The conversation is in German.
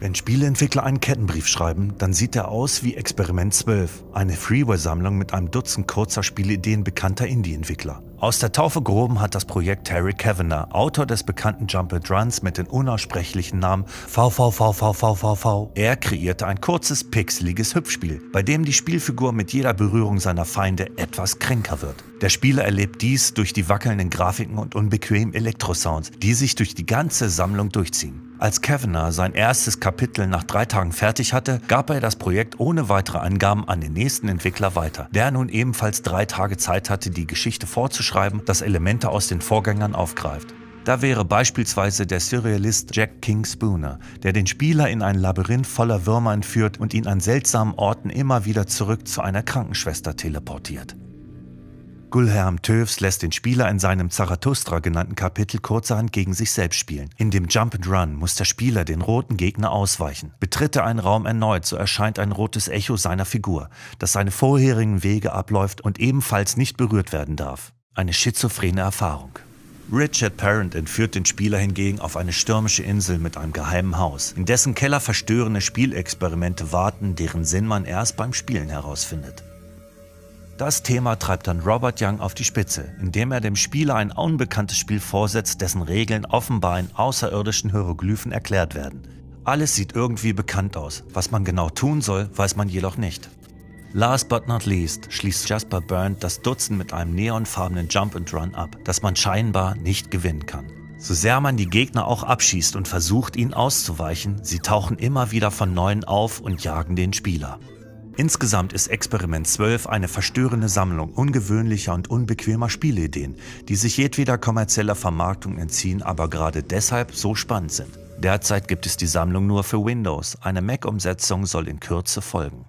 Wenn Spieleentwickler einen Kettenbrief schreiben, dann sieht er aus wie Experiment 12, eine Freeware-Sammlung mit einem Dutzend kurzer Spielideen bekannter Indie-Entwickler. Aus der Taufe gehoben hat das Projekt Terry Kavanagh, Autor des bekannten Jump and Runs mit den unaussprechlichen Namen VVVVVVV. Er kreierte ein kurzes, pixeliges Hüpfspiel, bei dem die Spielfigur mit jeder Berührung seiner Feinde etwas kränker wird. Der Spieler erlebt dies durch die wackelnden Grafiken und unbequemen Elektrosounds, die sich durch die ganze Sammlung durchziehen. Als Kavanagh sein erstes Kapitel nach drei Tagen fertig hatte, gab er das Projekt ohne weitere Angaben an den nächsten Entwickler weiter, der nun ebenfalls drei Tage Zeit hatte, die Geschichte vorzuschreiben, das Elemente aus den Vorgängern aufgreift. Da wäre beispielsweise der Surrealist Jack King Spooner, der den Spieler in ein Labyrinth voller Würmer entführt und ihn an seltsamen Orten immer wieder zurück zu einer Krankenschwester teleportiert. Gulherm Tövs lässt den Spieler in seinem Zarathustra genannten Kapitel kurzerhand gegen sich selbst spielen. In dem Jump and Run muss der Spieler den roten Gegner ausweichen. Betritt er einen Raum erneut, so erscheint ein rotes Echo seiner Figur, das seine vorherigen Wege abläuft und ebenfalls nicht berührt werden darf. Eine schizophrene Erfahrung. Richard Parent entführt den Spieler hingegen auf eine stürmische Insel mit einem geheimen Haus, in dessen Keller verstörende Spielexperimente warten, deren Sinn man erst beim Spielen herausfindet. Das Thema treibt dann Robert Young auf die Spitze, indem er dem Spieler ein unbekanntes Spiel vorsetzt, dessen Regeln offenbar in außerirdischen Hieroglyphen erklärt werden. Alles sieht irgendwie bekannt aus. Was man genau tun soll, weiß man jedoch nicht. Last but not least schließt Jasper Burnt das Dutzend mit einem neonfarbenen Jump and Run ab, das man scheinbar nicht gewinnen kann. So sehr man die Gegner auch abschießt und versucht, ihnen auszuweichen, sie tauchen immer wieder von neuem auf und jagen den Spieler. Insgesamt ist Experiment 12 eine verstörende Sammlung ungewöhnlicher und unbequemer Spielideen, die sich jedweder kommerzieller Vermarktung entziehen, aber gerade deshalb so spannend sind. Derzeit gibt es die Sammlung nur für Windows, eine Mac-Umsetzung soll in Kürze folgen.